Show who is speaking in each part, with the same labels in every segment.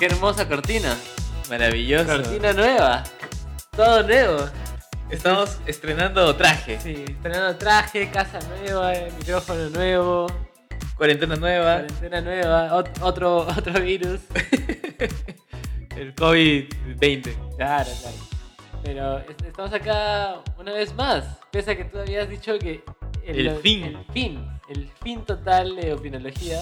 Speaker 1: qué hermosa cortina.
Speaker 2: Maravilloso.
Speaker 1: Cortina nueva. Todo nuevo.
Speaker 2: Estamos estrenando traje.
Speaker 1: Sí, estrenando traje, casa nueva, eh, micrófono nuevo,
Speaker 2: Cuarentena nueva.
Speaker 1: cuarentena nueva, ot- otro, otro virus.
Speaker 2: El COVID-20.
Speaker 1: Claro, claro. Pero est- estamos acá una vez más, pese a que tú habías dicho que
Speaker 2: El fin.
Speaker 1: el fin, el fin total de opinología.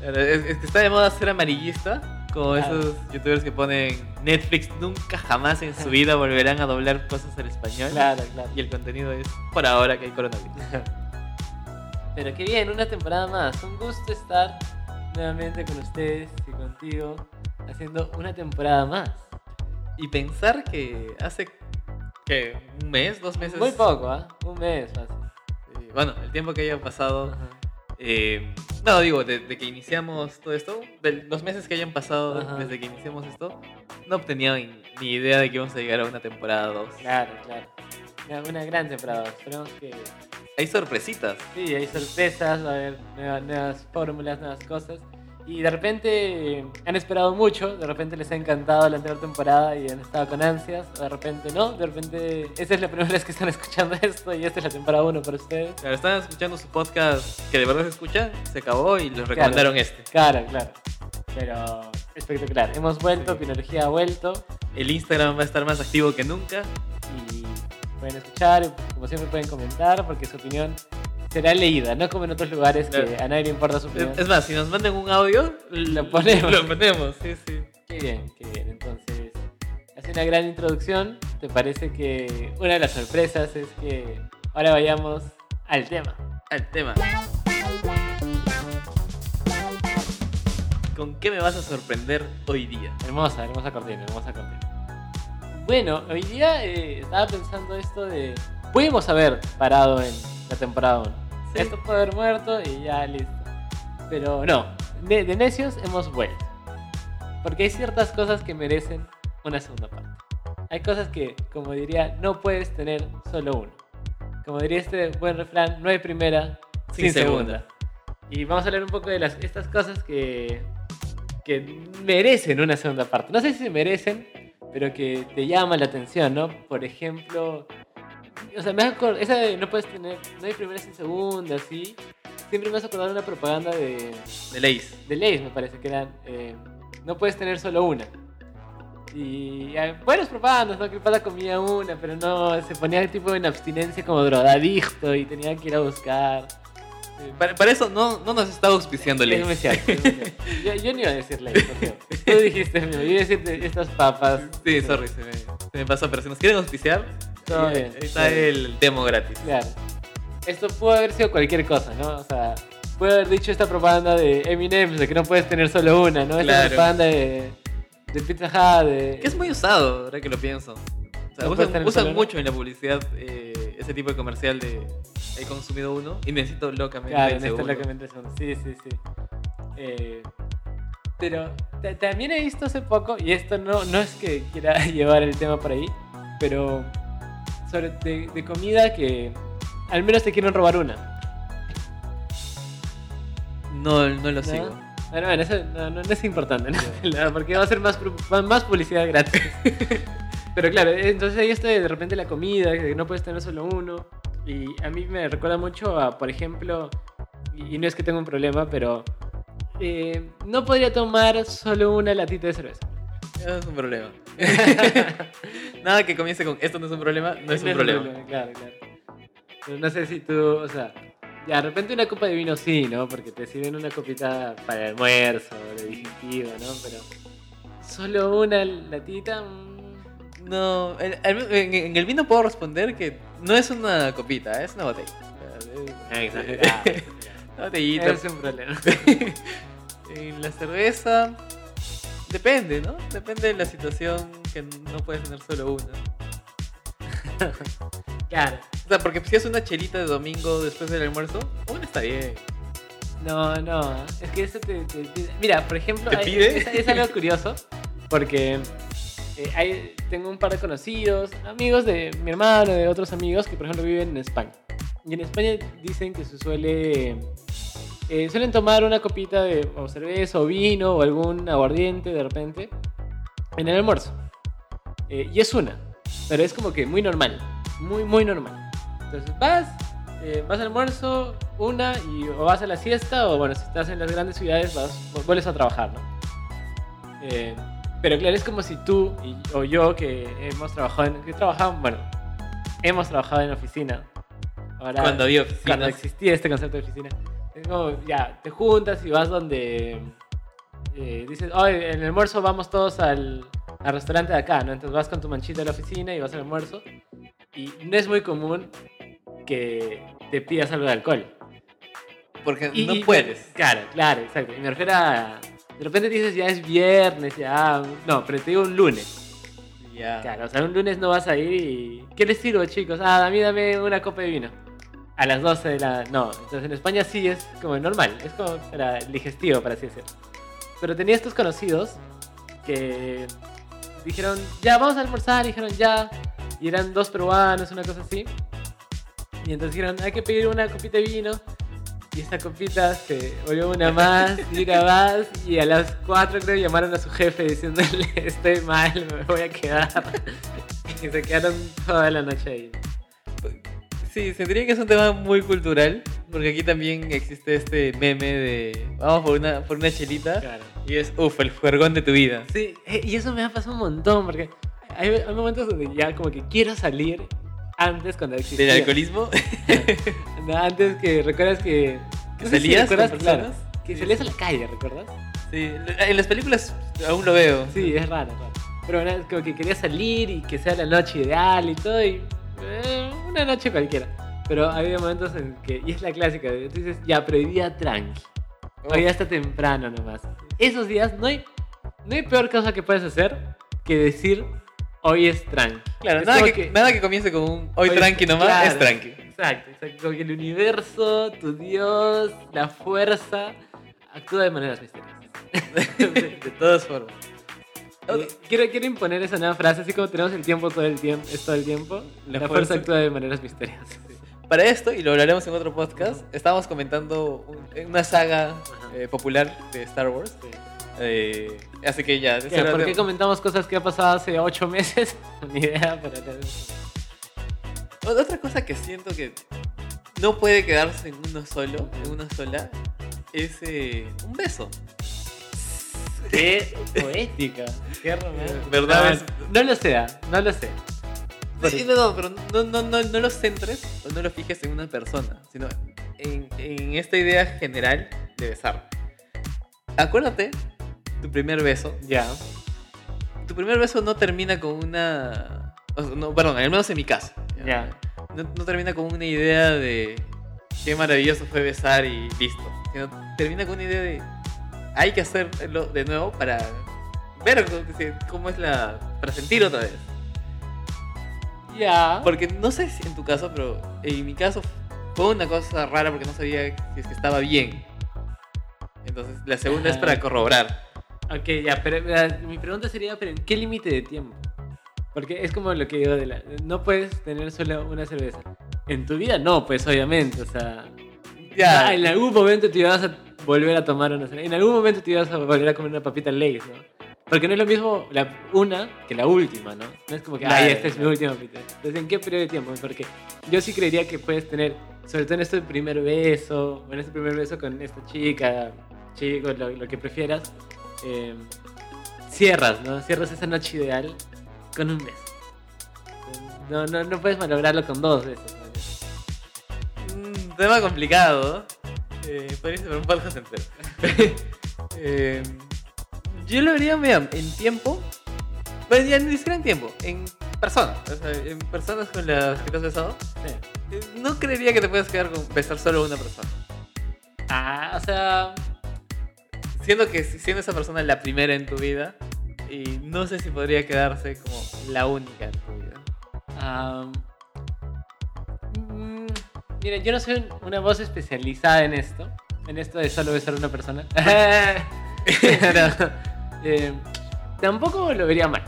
Speaker 2: Claro, Es, es que está de moda ser amarillista. Como
Speaker 1: Claro.
Speaker 2: esos youtubers que ponen Netflix nunca jamás en su vida volverán a doblar cosas al español.
Speaker 1: Claro, claro.
Speaker 2: Y el contenido es por ahora que hay coronavirus.
Speaker 1: Pero qué bien, una temporada más. Un gusto estar nuevamente con ustedes y contigo haciendo una temporada más.
Speaker 2: Y pensar que hace que un mes, dos meses.
Speaker 1: Muy poco, ¿ah? Un mes fácil.
Speaker 2: eh, bueno, el tiempo que haya pasado.
Speaker 1: Ajá.
Speaker 2: Eh, no, digo, de, de que iniciamos todo esto, de los meses que hayan pasado
Speaker 1: Ajá.
Speaker 2: desde que iniciamos esto, no obtenía ni, idea de que íbamos a llegar a una temporada 2.
Speaker 1: Claro, claro. Una- Una gran temporada. Esperemos que
Speaker 2: Hay sorpresitas.
Speaker 1: sí, hay sorpresas, va a haber nuevas, nuevas fórmulas, nuevas cosas. Y de repente han esperado mucho, de repente les ha encantado la anterior temporada y han estado con ansias, o de repente no, de repente esa es la primera vez que están escuchando esto y esta es la temporada 1 para ustedes.
Speaker 2: Claro, estaban escuchando su podcast que de verdad se escucha, se acabó y les recomendaron este.
Speaker 1: Claro, claro. Pero espectacular. Hemos vuelto,
Speaker 2: Sí.
Speaker 1: Pinología ha vuelto
Speaker 2: El Instagram va a estar más activo que nunca.
Speaker 1: y pueden escuchar, como siempre pueden comentar porque su opinión será leída, no como en otros lugares que a nadie le importa su opinión.
Speaker 2: es más, si nos mandan un audio,
Speaker 1: Lo ponemos.
Speaker 2: Lo ponemos, sí, sí.
Speaker 1: Qué bien, qué bien. Entonces, hace una gran introducción. ¿Te parece que una de las sorpresas es que ahora vayamos al tema?
Speaker 2: Al tema. ¿Con qué me vas a sorprender hoy día?
Speaker 1: Hermosa, hermosa cortina, hermosa cortina. Bueno, hoy día eh, estaba pensando esto de... Pudimos haber parado en la temporada 1.
Speaker 2: Sí.
Speaker 1: Esto puede haber muerto y ya listo. Pero no, de, de necios hemos vuelto. Porque hay ciertas cosas que merecen una segunda parte. Hay cosas que, como diría, no puedes tener solo uno. Como diría este buen refrán, no hay primera sin,
Speaker 2: Sin
Speaker 1: segunda.
Speaker 2: segunda.
Speaker 1: Y vamos a hablar un poco de las, estas cosas que, que merecen una segunda parte. No sé si se merecen, pero que te llaman la atención, ¿no? Por ejemplo, o sea, me has acor- esa de no puedes tener, no hay primera sin segunda, así. Siempre me has acordado de una propaganda de,
Speaker 2: De Lays.
Speaker 1: de Lays, me parece que eran, eh, no puedes tener solo una. Y hay buenas propagandas, ¿no? Que el pata comía una, pero no, se ponía tipo en abstinencia como drogadicto y tenía que ir a buscar.
Speaker 2: Para, para eso no, no nos está auspiciando
Speaker 1: cierto, es yo, yo no iba a decir cierto. Tú dijiste, yo iba a decir de estas papas.
Speaker 2: Sí, sorry, se me, se me pasó. Pero si nos quieren auspiciar,
Speaker 1: Todo
Speaker 2: ahí-
Speaker 1: bien.
Speaker 2: está el demo gratis.
Speaker 1: Claro. Esto pudo haber sido cualquier cosa, ¿no? O sea, puede haber dicho esta propaganda de Eminem, de que no puedes tener solo una, ¿no? Esta
Speaker 2: Claro.
Speaker 1: propaganda de, de Pizza Hut, de...
Speaker 2: Que es muy usado, ahora que lo pienso. O sea,
Speaker 1: No
Speaker 2: usan, usan mucho en la publicidad eh, ese tipo de comercial de he consumido uno y necesito locamente
Speaker 1: Claro,
Speaker 2: el
Speaker 1: en esto
Speaker 2: segundo.
Speaker 1: locamente son. Sí, sí, sí. Eh, pero ta- también he visto hace poco, y esto no, no es que quiera llevar el tema por ahí, pero sobre de, de comida que al menos te quieren robar una.
Speaker 2: No, no lo
Speaker 1: ¿no?
Speaker 2: sigo.
Speaker 1: Bueno, bueno, eso no, no- no es importante, ¿no? Porque va a ser más, más publicidad gratis. Pero claro, entonces ahí está de repente la comida, que no puedes tener solo uno. Y a mí me recuerda mucho a, por ejemplo, y no es que tenga un problema, pero eh, no podría tomar solo una latita de cerveza.
Speaker 2: Es un problema. Nada que comience con esto no es un problema, no es un problema.
Speaker 1: Claro, claro. Pero no sé si tú, o sea, ya de repente una copa de vino sí, ¿no? Porque te sirven una copita para el almuerzo, de digestivo, ¿no? Pero solo una latita. mm,
Speaker 2: No, en, en- el vino puedo responder que no es una copita, es una botella.
Speaker 1: Exagerado.
Speaker 2: Una botellita.
Speaker 1: Es un problema.
Speaker 2: en la cerveza depende, ¿no? Depende de la situación que no puedes tener solo una.
Speaker 1: Claro.
Speaker 2: O sea, porque si es una chelita de domingo después del almuerzo, una está bien.
Speaker 1: No, no, es que eso te, te pide- Mira, por ejemplo,
Speaker 2: ¿Te
Speaker 1: hay-
Speaker 2: pide?
Speaker 1: Es, es algo curioso, porque eh, hay- tengo un par de conocidos, amigos de mi hermano, de otros amigos que, por ejemplo, viven en España. Y en España dicen que se suele eh, suelen tomar una copita de o cerveza o vino o algún aguardiente de repente en el almuerzo. Eh, y es una, pero es como que muy normal, muy, muy normal. Entonces vas, eh, vas al almuerzo, una, y o vas a la siesta, o bueno, si estás en las grandes ciudades, vas, vuelves a trabajar, ¿no? Eh, pero claro, es como si tú y, o yo que hemos trabajado en. Que trabajamos, bueno, hemos trabajado en oficina. Ahora,
Speaker 2: Cuando había
Speaker 1: cuando
Speaker 2: oficinas.
Speaker 1: existía este concepto de oficina. Es como, ya, te juntas y vas donde. eh, dices, hoy en el almuerzo vamos todos al, al restaurante de acá, ¿no? Entonces vas con tu manchita de la oficina y vas al almuerzo. Y no es muy común que te pidas algo de alcohol.
Speaker 2: Porque
Speaker 1: Y-
Speaker 2: no puedes.
Speaker 1: Claro, claro, exacto. Y me refiero a. De repente dices, ya es viernes, ya. No, pero te digo un lunes.
Speaker 2: Ya.
Speaker 1: Claro, o sea, un lunes no vas a ir y. ¿Qué les sirvo, chicos? Ah, a mí dame una copa de vino. A las 12 de la. No, entonces en España sí es como normal, es como para el digestivo, para así decirlo. Pero tenía estos conocidos que dijeron, ya, vamos a almorzar, y dijeron, ya. Y eran dos peruanos, una cosa así. Y entonces dijeron, hay que pedir una copita de vino. Y esta copita se volvió una más y una más. Y a las 4 creo llamaron a su jefe diciéndole, estoy mal, me voy a quedar. Y se quedaron toda la noche ahí.
Speaker 2: Sí, sentiría que es un tema muy cultural. Porque aquí también existe este meme de vamos por una, por una chelita.
Speaker 1: Claro.
Speaker 2: Y es, uff, el juergón de tu vida.
Speaker 1: Sí, eh, y eso me ha pasado un montón, porque hay, hay momentos donde ya como que quiero salir antes cuando existía.
Speaker 2: Del alcoholismo.
Speaker 1: No, antes que recuerdas que...
Speaker 2: ¿Que
Speaker 1: no si
Speaker 2: salías con
Speaker 1: recuerdas, claro, que salías a la calle, ¿recuerdas?
Speaker 2: Sí, en las películas aún lo veo.
Speaker 1: Sí, es raro, raro. Pero bueno, es como que quería salir y que sea la noche ideal y todo, y eh, una noche cualquiera. Pero había momentos en que, y es la clásica, dices, ya, pero hoy día tranqui. Hoy ya está temprano nomás. Esos días no hay, no hay peor cosa que puedes hacer que decir, hoy es tranqui.
Speaker 2: Claro,
Speaker 1: Es
Speaker 2: nada
Speaker 1: como
Speaker 2: que, nada que comience con un hoy
Speaker 1: Hoy-
Speaker 2: tranqui nomás
Speaker 1: claro,
Speaker 2: es tranqui.
Speaker 1: Exacto, exacto. Como que el universo, tu Dios, la fuerza, actúa de maneras misteriosas.
Speaker 2: de, de todas formas.
Speaker 1: Quiero, quiero imponer esa nueva frase, así como tenemos el tiempo todo el tiempo, es todo el tiempo, la,
Speaker 2: La
Speaker 1: fuerza,
Speaker 2: fuerza-
Speaker 1: actúa de maneras misteriosas.
Speaker 2: Para esto, y lo hablaremos en otro podcast, estábamos comentando un- una saga eh, popular de Star Wars. Eh, así que ya.
Speaker 1: ¿Por qué comentamos cosas que ha pasado hace ocho meses? Ni idea, pero...
Speaker 2: Otra cosa que siento que no puede quedarse en uno solo, en una sola, es eh, un beso.
Speaker 1: Qué poética, qué romántica.
Speaker 2: ¿Verdad?
Speaker 1: No, lo sé, no lo sé.
Speaker 2: Sí, no, no, pero no, no, no, no lo centres o no lo fijes en una persona, sino en, en esta idea general de besar. Acuérdate, tu primer beso.
Speaker 1: Ya.
Speaker 2: Tu primer beso no termina con una. o sea, no, perdón, al menos en mi caso.
Speaker 1: Ya.
Speaker 2: No, no termina con una idea de qué maravilloso fue besar y listo. Sino termina con una idea de hay que hacerlo de nuevo para ver cómo- es la. para sentir otra vez.
Speaker 1: Ya.
Speaker 2: Porque no sé si en tu caso, pero en mi caso fue una cosa rara porque no sabía si es que estaba bien. Entonces la segunda es para corroborar.
Speaker 1: Ok, ya, pero eh, mi pregunta sería, ¿pero en qué límite de tiempo? Porque es como lo que digo de la... No puedes tener solo una cerveza. En tu vida no, pues obviamente, o sea...
Speaker 2: Ya.
Speaker 1: ah, en algún momento te ibas a volver a tomar una. En algún momento te ibas a volver a comer una papita Lay's, ¿no? Porque no es lo mismo la una que la última, ¿no? No es como que, ay, esta es mi última papita. Entonces, ¿en qué periodo de tiempo? Porque yo sí creería que puedes tener, sobre todo en este primer beso, o en este primer beso con esta chica, chico, lo, lo que prefieras, eh, cierras, ¿no? Cierras esa noche ideal con un beso. No, no, no puedes malograrlo con dos besos.
Speaker 2: Tema complicado. Eh, un podcast entero. Eh, yo lo haría, mira, en tiempo. Bueno, ya ni siquiera en tiempo, en personas. O sea, en personas con las que te has besado. Eh, No creería que te puedas quedar con besar solo a una persona.
Speaker 1: Ah, o sea,
Speaker 2: Siendo que siendo esa persona la primera en tu vida. Y no sé si podría quedarse como la única en tu vida.
Speaker 1: Am, mm, mira, yo no soy una voz especializada en esto, en esto de solo besar a una persona. Pero, eh, tampoco lo vería mal.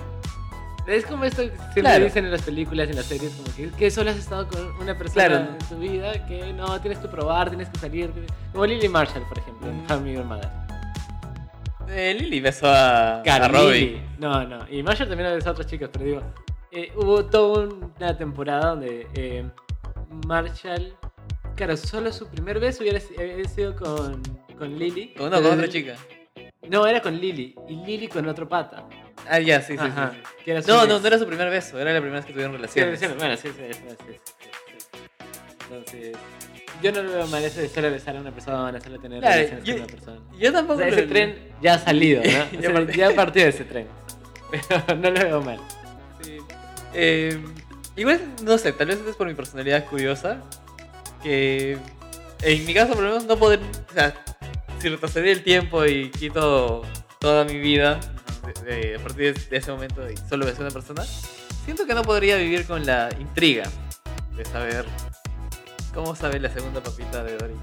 Speaker 1: Es como esto que siempre
Speaker 2: Claro.
Speaker 1: dicen en las películas, en las series, como que, que solo has estado con una persona
Speaker 2: Claro.
Speaker 1: en tu vida, que no, tienes que probar, tienes que salir. tienes- Como Lily Marshall, por ejemplo, en
Speaker 2: Mm.
Speaker 1: Met Your Mother.
Speaker 2: Eh, Lily besó a, a
Speaker 1: Claro,
Speaker 2: Robbie.
Speaker 1: Lily. No, no. Y Marshall también ha besado a otras chicas, pero digo, eh, hubo toda una temporada donde eh, Marshall, claro, solo su primer beso hubiera sido con, con Lily.
Speaker 2: Con una con otra chica.
Speaker 1: No, era con Lily. Y Lily con otro pata.
Speaker 2: Ah, ya, sí, sí, sí,
Speaker 1: Ajá,
Speaker 2: No, no, no era su primer beso, era la primera vez que tuvieron relaciones.
Speaker 1: sí, bueno, sí, sí, sí. Entonces, yo no lo veo mal eso de solo besar a una persona, solo tener
Speaker 2: Claro,
Speaker 1: relaciones
Speaker 2: yo-
Speaker 1: con una persona.
Speaker 2: Yo
Speaker 1: O
Speaker 2: tampoco
Speaker 1: sea,
Speaker 2: lo-
Speaker 1: ese tren ya ha salido, ¿no?
Speaker 2: Partió.
Speaker 1: ya partió de ese tren. Pero no lo veo mal.
Speaker 2: Sí. Eh, igual, no sé, tal vez es por mi personalidad curiosa. Que en mi caso, por lo menos, no poder. O sea, si retrocedí el tiempo y quito toda mi vida de- de- a partir de, ese momento y solo besé a una persona, siento que no podría vivir con la intriga de saber cómo sabe la segunda papita de
Speaker 1: tú.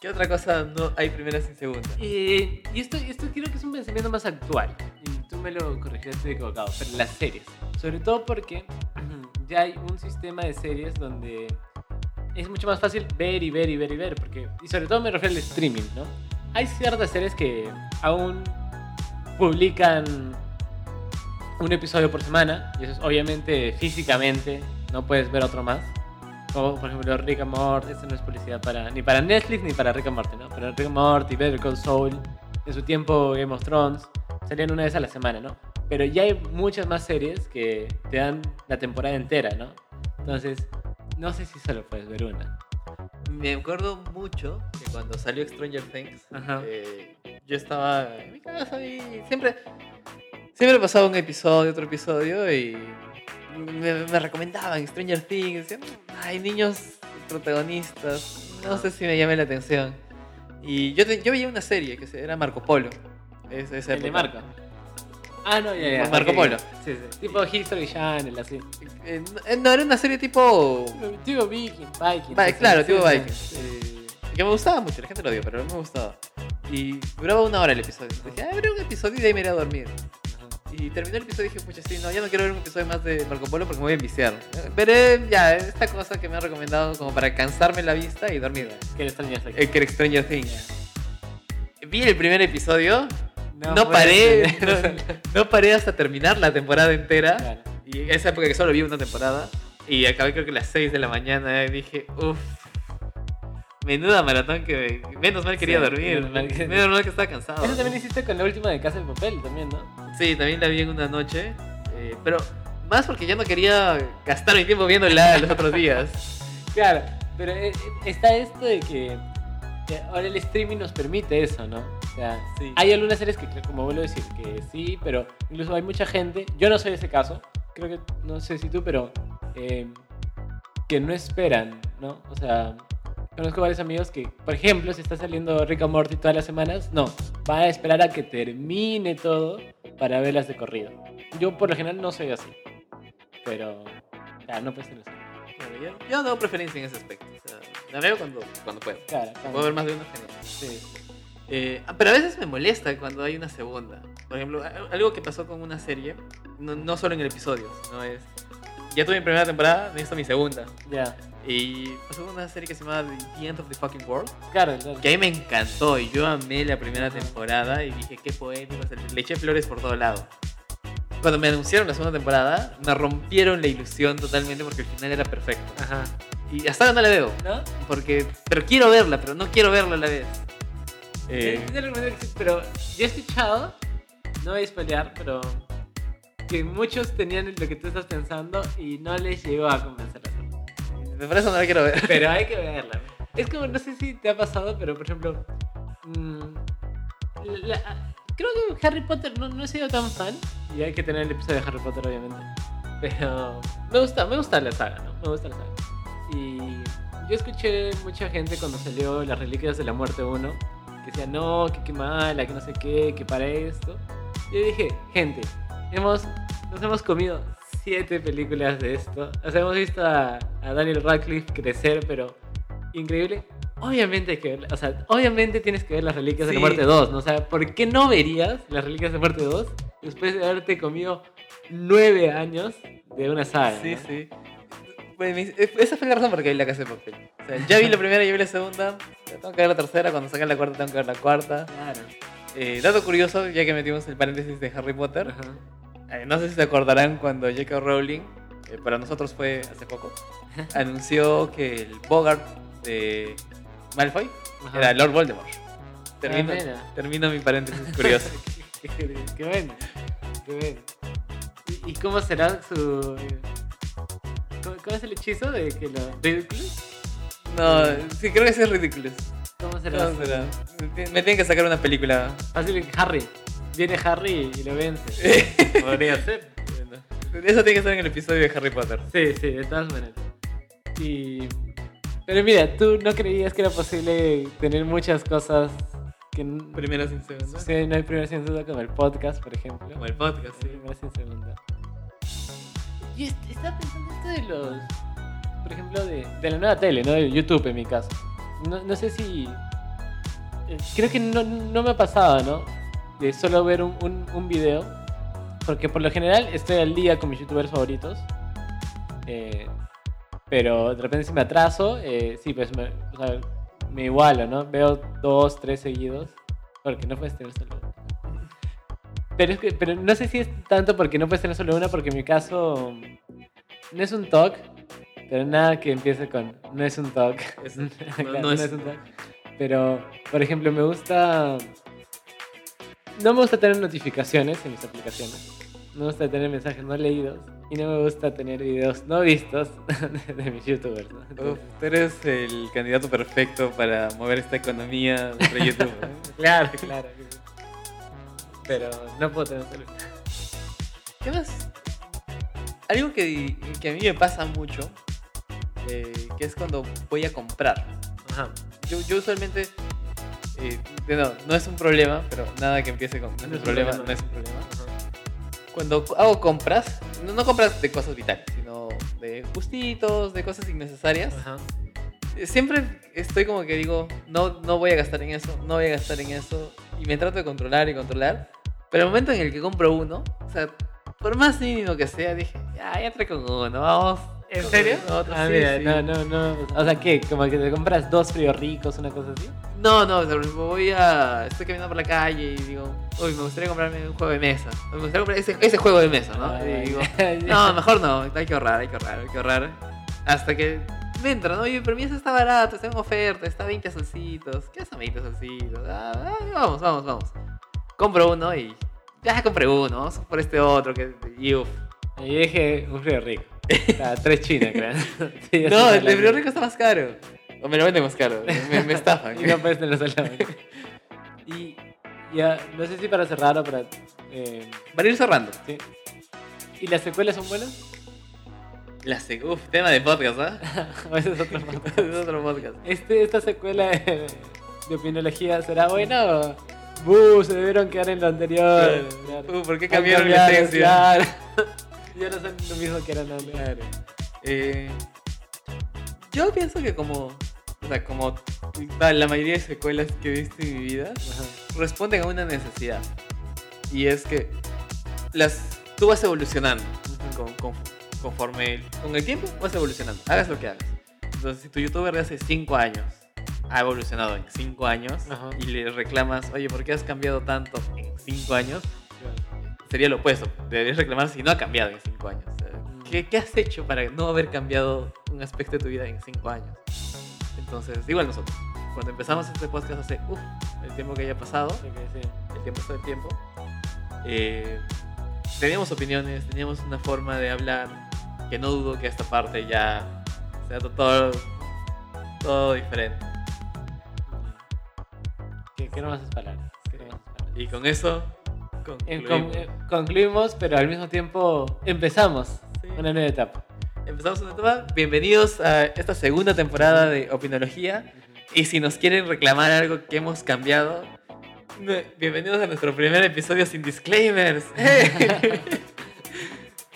Speaker 2: ¿Qué otra cosa no hay primera sin segunda?
Speaker 1: Eh, y esto, esto creo que es un pensamiento más actual. Y tú me lo corregirás, estoy equivocado. Pero las series. Sobre todo porque ya hay un sistema de series donde es mucho más fácil ver y ver y ver y ver. Porque, y sobre todo me refiero al streaming, ¿no? Hay ciertas series que aún publican un episodio por semana. Y eso es obviamente físicamente. No puedes ver otro más. Como por ejemplo Rick and Morty, esto no es publicidad para, ni para Netflix ni para Rick and Morty, ¿no? Pero Rick and Morty, Better Call Saul, en su tiempo Game of Thrones, salían una vez a la semana, ¿no? Pero ya hay muchas más series que te dan la temporada entera, ¿no? Entonces, no sé si solo puedes ver una.
Speaker 2: Me acuerdo mucho que cuando salió Stranger Things, eh, yo estaba en mi casa y siempre, siempre pasaba un episodio, otro episodio y me, me recomendaban Stranger Things. Decían, hay niños protagonistas, no sé si me llame la atención. Y yo, te- yo veía una serie que era Marco Polo. Es, esa
Speaker 1: El de. Marco. Ah, no, ya, ya.
Speaker 2: Marco. Polo.
Speaker 1: Sí, sí. Tipo History Channel, así.
Speaker 2: Eh, no, no, era una serie tipo
Speaker 1: Tipo Viking, Viking.
Speaker 2: Va- claro, tipo
Speaker 1: sí,
Speaker 2: Vikings.
Speaker 1: sí.
Speaker 2: Eh, que me gustaba mucho, la gente lo odió, pero me gustaba. Y duraba una hora el episodio. Entonces dije, ah, veré un episodio y de ahí me iré a dormir. Y terminó el episodio y dije, pucha, sí, no, ya no quiero ver un episodio más de Marco Polo porque me voy a enviciar. Eh, Veré ya esta cosa que me han recomendado como para cansarme la vista y dormir.
Speaker 1: Que le extrañas aquí.
Speaker 2: El que era Stranger Things. Vi el primer episodio, no,
Speaker 1: puede
Speaker 2: paré, no, no paré hasta terminar la temporada entera.
Speaker 1: Claro.
Speaker 2: Y esa época que solo vi una temporada. Y acabé creo que a las 6 de la mañana. Y dije, uff. Menuda maratón que. Menos mal quería
Speaker 1: Sí,
Speaker 2: dormir.
Speaker 1: menos mal que-
Speaker 2: Menos mal que estaba cansado.
Speaker 1: Eso también hiciste con la última de Casa de Papel, también, ¿no?
Speaker 2: Sí, también la vi en una noche. eh, pero más porque ya no quería gastar mi tiempo viéndola los otros días.
Speaker 1: Claro, pero eh, está esto de que ahora el streaming nos permite eso, ¿no? O sea,
Speaker 2: Sí.
Speaker 1: hay algunas series que, como vuelvo a decir, que sí, pero incluso hay mucha gente, yo no soy ese caso, creo que, no sé si tú, pero eh, que no esperan, ¿no? O sea, conozco varios amigos que, por ejemplo, si está saliendo Rick and Morty todas las semanas, no, va a esperar a que termine todo para verlas de corrido. Yo por lo general no soy así, pero, claro, no puede ser así.
Speaker 2: Claro, yo, no tengo preferencia en ese aspecto. O sea, la veo cuando, cuando puedo.
Speaker 1: Claro,
Speaker 2: Puedo ver más de una genial.
Speaker 1: Sí.
Speaker 2: Eh, ah, pero a veces me molesta cuando hay una segunda. Por ejemplo, algo que pasó con una serie, no, no solo en el episodio, sino es. Ya tuve mi primera temporada, necesito mi segunda.
Speaker 1: Ya.
Speaker 2: Y pasó con una serie que se llama The End of the Fucking World,
Speaker 1: Claro, claro.
Speaker 2: que a mí me encantó y yo amé la primera temporada y dije qué poético, le eché flores por todo lado. Cuando me anunciaron la segunda temporada, me rompieron la ilusión totalmente porque el final era perfecto.
Speaker 1: Ajá.
Speaker 2: Y hasta ahora no la veo,
Speaker 1: ¿No?
Speaker 2: porque pero quiero verla, pero no quiero verla a la vez.
Speaker 1: Eh, pero yo he escuchado, no voy a spoilear, pero que muchos tenían lo que tú estás pensando y no les llegó a convencer
Speaker 2: por eso no la quiero ver.
Speaker 1: Pero hay que verla. Es como, no sé si te ha pasado, pero por ejemplo, mm, la- creo que Harry Potter no, no he sido tan fan, y hay que tener el episodio de Harry Potter, obviamente. Pero me gusta, me gusta la saga, ¿no? Me gusta la saga. Y yo escuché mucha gente cuando salió Las Reliquias de la Muerte 1, que decía, no, que qué mala, que no sé qué, que para esto. Yo dije, gente, hemos, nos hemos comido siete películas de esto. O sea, hemos visto a, a Daniel Radcliffe crecer, pero increíble. obviamente hay que ver, o sea, obviamente tienes que ver las reliquias de la muerte 2, ¿no? O sea, ¿por qué no verías las reliquias de la muerte 2 después de haberte comido nueve años de una saga?
Speaker 2: Sí,
Speaker 1: ¿no?
Speaker 2: sí. Bueno, mi- esa fue la razón por la que vi la casa de papel. O sea, ya vi la primera, ya vi la segunda. Tengo que ver la tercera. Cuando saquen la cuarta, tengo que ver la cuarta.
Speaker 1: Claro.
Speaker 2: Eh, dato curioso, ya que metimos el paréntesis de Harry Potter. Eh, no sé si se acordarán cuando J.K. Rowling, eh, para nosotros fue hace poco, anunció que el Bogart de Malfoy
Speaker 1: Ajá.
Speaker 2: era Lord Voldemort. Termino,
Speaker 1: Ah,
Speaker 2: termino mi paréntesis curioso.
Speaker 1: qué, qué- qué bueno. Qué bueno. ¿Y, y cómo será su. ¿Cómo, cómo es el hechizo de que lo. Ridiculous?
Speaker 2: No, sí, creo que sí es ridículo.
Speaker 1: ¿Cómo será?
Speaker 2: No, será. Me tienen que sacar una película.
Speaker 1: Fácil, Harry. Viene Harry y lo vence. Podría ser.
Speaker 2: Eso tiene que estar en el episodio de Harry Potter.
Speaker 1: Sí, sí, de todas maneras. Y... Pero mira, tú no creías que era posible tener muchas cosas que
Speaker 2: Primera sin segunda.
Speaker 1: sí, no hay primera sin segunda como el podcast, por ejemplo.
Speaker 2: Como el podcast,
Speaker 1: Sí,
Speaker 2: sí.
Speaker 1: primera sin segunda. Estaba pensando esto de los... Por ejemplo, de, de la nueva tele, ¿no? De YouTube en mi caso. No, no sé si... eh, Creo que no, no me ha pasado, ¿no? De solo ver un, un, video. Porque por lo general estoy al día con mis youtubers favoritos. Eh, pero de repente si me atraso, eh, sí, pues me, me igualo, ¿no? Veo dos, tres seguidos. Porque no puedes tener solo. Pero, es que, pero no sé si es tanto porque no puedes tener solo una, porque en mi caso no es un talk, pero nada que empiece con no es un talk.
Speaker 2: Es un-
Speaker 1: Claro,
Speaker 2: no es-
Speaker 1: un talk. Pero, por ejemplo, me gusta. No me gusta tener notificaciones en mis aplicaciones. No me gusta tener mensajes no leídos. Y no me gusta tener videos no vistos de, de mis youtubers. ¿no?
Speaker 2: Uf, tú eres el candidato perfecto para mover esta economía de YouTube. ¿eh?
Speaker 1: claro, claro. Pero no puedo tener solo.
Speaker 2: ¿Qué más? Algo que, que a mí me pasa mucho, eh, que es cuando voy a comprar.
Speaker 1: Ajá.
Speaker 2: Yo, yo usualmente, eh, no, no es un problema, pero nada que empiece con no es un problema, no es un problema. Cuando hago compras, no, no compras de cosas vitales, sino de gustitos, de cosas innecesarias.
Speaker 1: Ajá.
Speaker 2: Eh, Siempre estoy como que digo, no, no voy a gastar en eso, no voy a gastar en eso. Y me trato de controlar y controlar. Pero el momento en el que compro uno, o sea, por más mínimo que sea, dije, ya, ya trae con uno, vamos.
Speaker 1: ¿En serio?
Speaker 2: otro".
Speaker 1: Ah,
Speaker 2: Sí,
Speaker 1: mira,
Speaker 2: sí.
Speaker 1: no, no, no. O sea, ¿qué? Como que te compras dos fríos ricos, una cosa así.
Speaker 2: No, no, o sea, voy a. Estoy caminando por la calle y digo, uy, me gustaría comprarme un juego de mesa. Me gustaría comprar ese, ese juego de mesa, ¿no?
Speaker 1: Ah,
Speaker 2: y digo, no, mejor no, hay que ahorrar, hay que ahorrar, hay que ahorrar. Hasta que me entra, ¿no? Oye, pero mi eso está barato, está en oferta, está a 20 solcitos. ¿Qué son 20 solcitos? Ah, ah, vamos, vamos, vamos. Compro uno y. Ya compré uno, vamos por este otro que. Y uf.
Speaker 1: Y dije, un frío rico. O sea, tres chinas, creo. Sí,
Speaker 2: No, el de Frío Rico está más caro. O me lo venden más caro. Me, me estafan.
Speaker 1: Y no puedes tenerlo solamente. Y ya, no sé si para cerrar o para. eh,
Speaker 2: Para ir cerrando.
Speaker 1: sí. ¿Y las secuelas son buenas?
Speaker 2: La seg- Uf, tema de podcast, ¿ah?
Speaker 1: o ese es otro podcast?
Speaker 2: es otro podcast.
Speaker 1: Este, ¿Esta secuela de, de opinología será buena o.? ¡Buh! Se debieron quedar en lo anterior.
Speaker 2: Uh, ¿Por qué cambiaron la esencia?
Speaker 1: Claro. ya no son lo mismo que eran antes.
Speaker 2: Claro. Eh, yo pienso que como, o sea, como la mayoría de secuelas que he visto en mi vida,
Speaker 1: Ajá.
Speaker 2: responden a una necesidad. Y es que las, tú vas evolucionando con- con- conforme con el tiempo vas evolucionando. Hagas lo que hagas. Entonces, si tu youtuber de hace 5 años ha evolucionado en 5 años
Speaker 1: Ajá.
Speaker 2: y le reclamas, oye, ¿por qué has cambiado tanto en 5 años? Sería lo opuesto. Deberías reclamar si no ha cambiado en 5 años.
Speaker 1: Mm.
Speaker 2: ¿qué, qué has hecho para no haber cambiado un aspecto de tu vida en 5 años? Entonces, igual nosotros. Cuando empezamos este podcast hace, uff, el tiempo que haya pasado,
Speaker 1: sí.
Speaker 2: el tiempo todo el tiempo, eh, teníamos opiniones, teníamos una forma de hablar que no dudo que esta parte ya sea to- todo, todo diferente.
Speaker 1: ¿Qué, qué no más palabras?
Speaker 2: Y con eso concluimos.
Speaker 1: con- eh, concluimos, pero al mismo tiempo empezamos
Speaker 2: Sí.
Speaker 1: una nueva etapa.
Speaker 2: Empezamos una etapa. Bienvenidos a esta segunda temporada de Opinología. Y si nos quieren reclamar algo que hemos cambiado, bienvenidos a nuestro primer episodio sin disclaimers.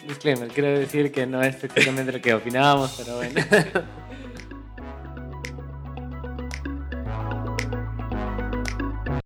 Speaker 1: Disclaimer, quiero decir que no es exactamente lo que opinábamos, pero bueno.